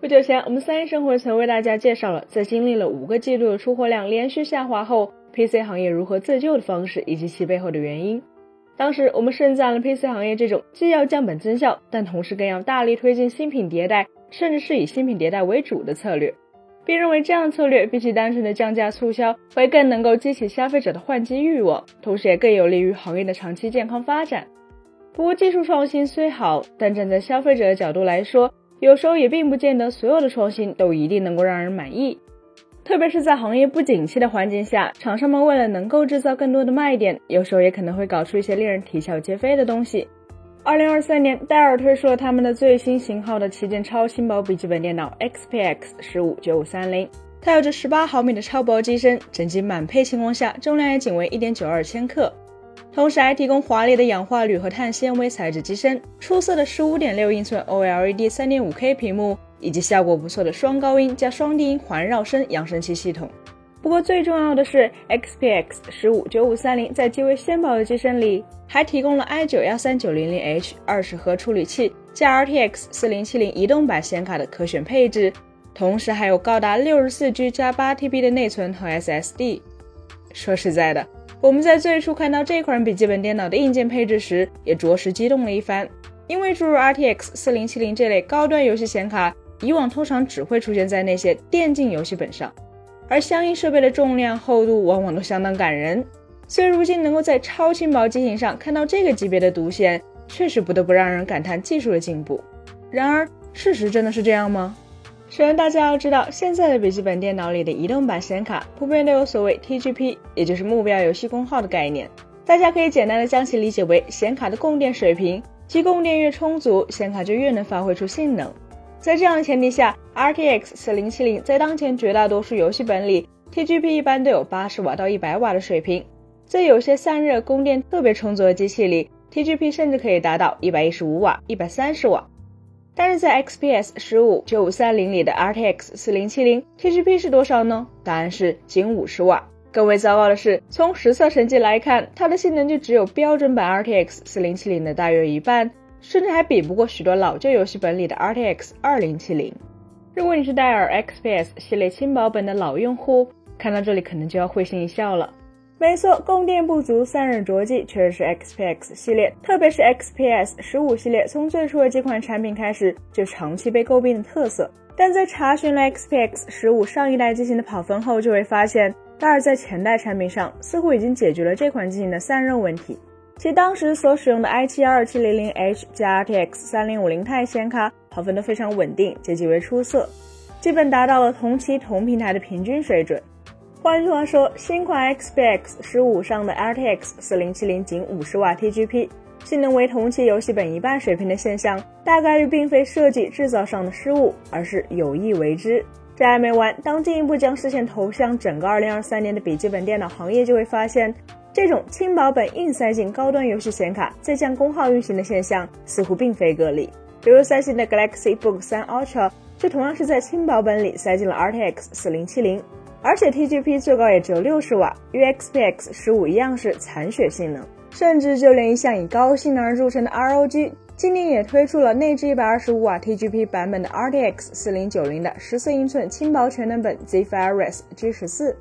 不久前，我们三一生活曾为大家介绍了，在经历了五个季度的出货量连续下滑后，PC 行业如何自救的方式以及其背后的原因。当时我们盛赞了 PC 行业这种既要降本增效，但同时更要大力推进新品迭代，甚至是以新品迭代为主的策略，并认为这样的策略比起单纯的降价促销，会更能够激起消费者的换机欲望，同时也更有利于行业的长期健康发展。不过，技术创新虽好，但站在消费者的角度来说，有时候也并不见得所有的创新都一定能够让人满意，特别是在行业不景气的环境下，厂商们为了能够制造更多的卖点，有时候也可能会搞出一些令人啼笑皆非的东西。二零二三年，戴尔推出了他们的最新型号的旗舰超轻薄笔记本电脑 XPX 十五九五三零，它有着十八毫米的超薄机身，整机满配情况下，重量也仅为一点九二千克。同时还提供华丽的氧化铝和碳纤维材质机身，出色的十五点六英寸 OLED 三点五 K 屏幕，以及效果不错的双高音加双低音环绕声扬声器系统。不过最重要的是，XPX 十五九五三零在极为纤薄的机身里，还提供了 i 九幺三九零零 H 二十核处理器加 RTX 四零七零移动版显卡的可选配置，同时还有高达六十四 G 加八 TB 的内存和 SSD。说实在的。我们在最初看到这款笔记本电脑的硬件配置时，也着实激动了一番。因为诸如 RTX 4070这类高端游戏显卡，以往通常只会出现在那些电竞游戏本上，而相应设备的重量、厚度往往都相当感人。所以如今能够在超轻薄机型上看到这个级别的独显，确实不得不让人感叹技术的进步。然而，事实真的是这样吗？首先，大家要知道，现在的笔记本电脑里的移动版显卡普遍都有所谓 TGP，也就是目标游戏功耗的概念。大家可以简单的将其理解为显卡的供电水平，其供电越充足，显卡就越能发挥出性能。在这样的前提下，RTX 4070在当前绝大多数游戏本里，TGP 一般都有八十瓦到一百瓦的水平，在有些散热供电特别充足的机器里，TGP 甚至可以达到一百一十五瓦、一百三十瓦。但是在 XPS 十五九五三零里的 RTX 四零七零 TGP 是多少呢？答案是仅五十瓦。更为糟糕的是，从实测成绩来看，它的性能就只有标准版 RTX 四零七零的大约一半，甚至还比不过许多老旧游戏本里的 RTX 二零七零。如果你是戴尔 XPS 系列轻薄本的老用户，看到这里可能就要会心一笑了。没错，供电不足、散热着急，确实是 XPX 系列，特别是 XPS 十五系列，从最初的几款产品开始就长期被诟病的特色。但在查询了 XPX 十五上一代机型的跑分后，就会发现，戴尔在前代产品上似乎已经解决了这款机型的散热问题。其当时所使用的 i7 2700H 加 RTX 3050 Ti 显卡跑分都非常稳定，且极为出色，基本达到了同期同平台的平均水准。换句话说，新款 XPX 十五上的 RTX 四零七零仅五十瓦 TGP，性能为同期游戏本一半水平的现象，大概率并非设计制造上的失误，而是有意为之。这还没完，当进一步将视线投向整个二零二三年的笔记本电脑行业，就会发现，这种轻薄本硬塞进高端游戏显卡，再降功耗运行的现象，似乎并非个例。比如三星的 Galaxy Book 三 Ultra，就同样是在轻薄本里塞进了 RTX 四零七零。而且 TGP 最高也只有六十瓦，与 XPX 十五一样是残血性能。甚至就连一向以高性能而著称的 ROG，今年也推出了内置一百二十五瓦 TGP 版本的 RTX 四零九零的十四英寸轻薄全能本 Zephyrus G 十四。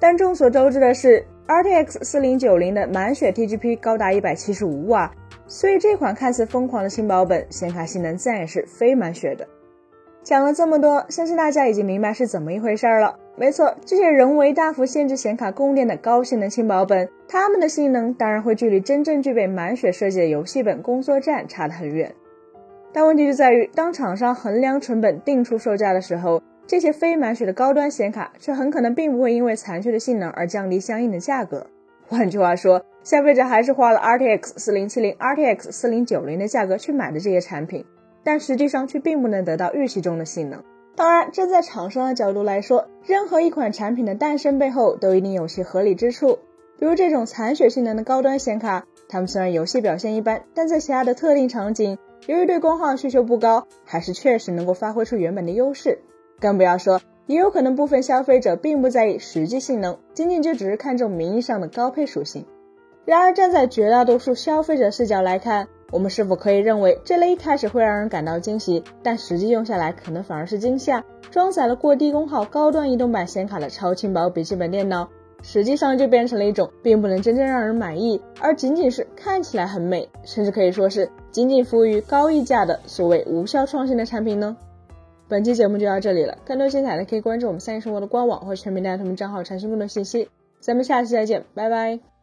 但众所周知的是，RTX 四零九零的满血 TGP 高达一百七十五瓦，所以这款看似疯狂的轻薄本显卡性能自然也是非满血的。讲了这么多，相信大家已经明白是怎么一回事了。没错，这些人为大幅限制显卡供电的高性能轻薄本，它们的性能当然会距离真正具备满血设计的游戏本工作站差得很远。但问题就在于，当厂商衡量成本定出售价的时候，这些非满血的高端显卡却很可能并不会因为残缺的性能而降低相应的价格。换句话说，消费者还是花了 RTX 四零七零、RTX 四零九零的价格去买的这些产品。但实际上却并不能得到预期中的性能。当然，站在厂商的角度来说，任何一款产品的诞生背后都一定有其合理之处。比如这种残血性能的高端显卡，它们虽然游戏表现一般，但在其他的特定场景，由于对功耗需求不高，还是确实能够发挥出原本的优势。更不要说，也有可能部分消费者并不在意实际性能，仅仅就只是看重名义上的高配属性。然而，站在绝大多数消费者视角来看，我们是否可以认为这类一开始会让人感到惊喜，但实际用下来可能反而是惊吓？装载了过低功耗高端移动版显卡的超轻薄笔记本电脑，实际上就变成了一种并不能真正让人满意，而仅仅是看起来很美，甚至可以说是仅仅服务于高溢价的所谓无效创新的产品呢？本期节目就到这里了，更多精彩的可以关注我们三叶生活的官网或全民大同名账号查询更多信息。咱们下期再见，拜拜。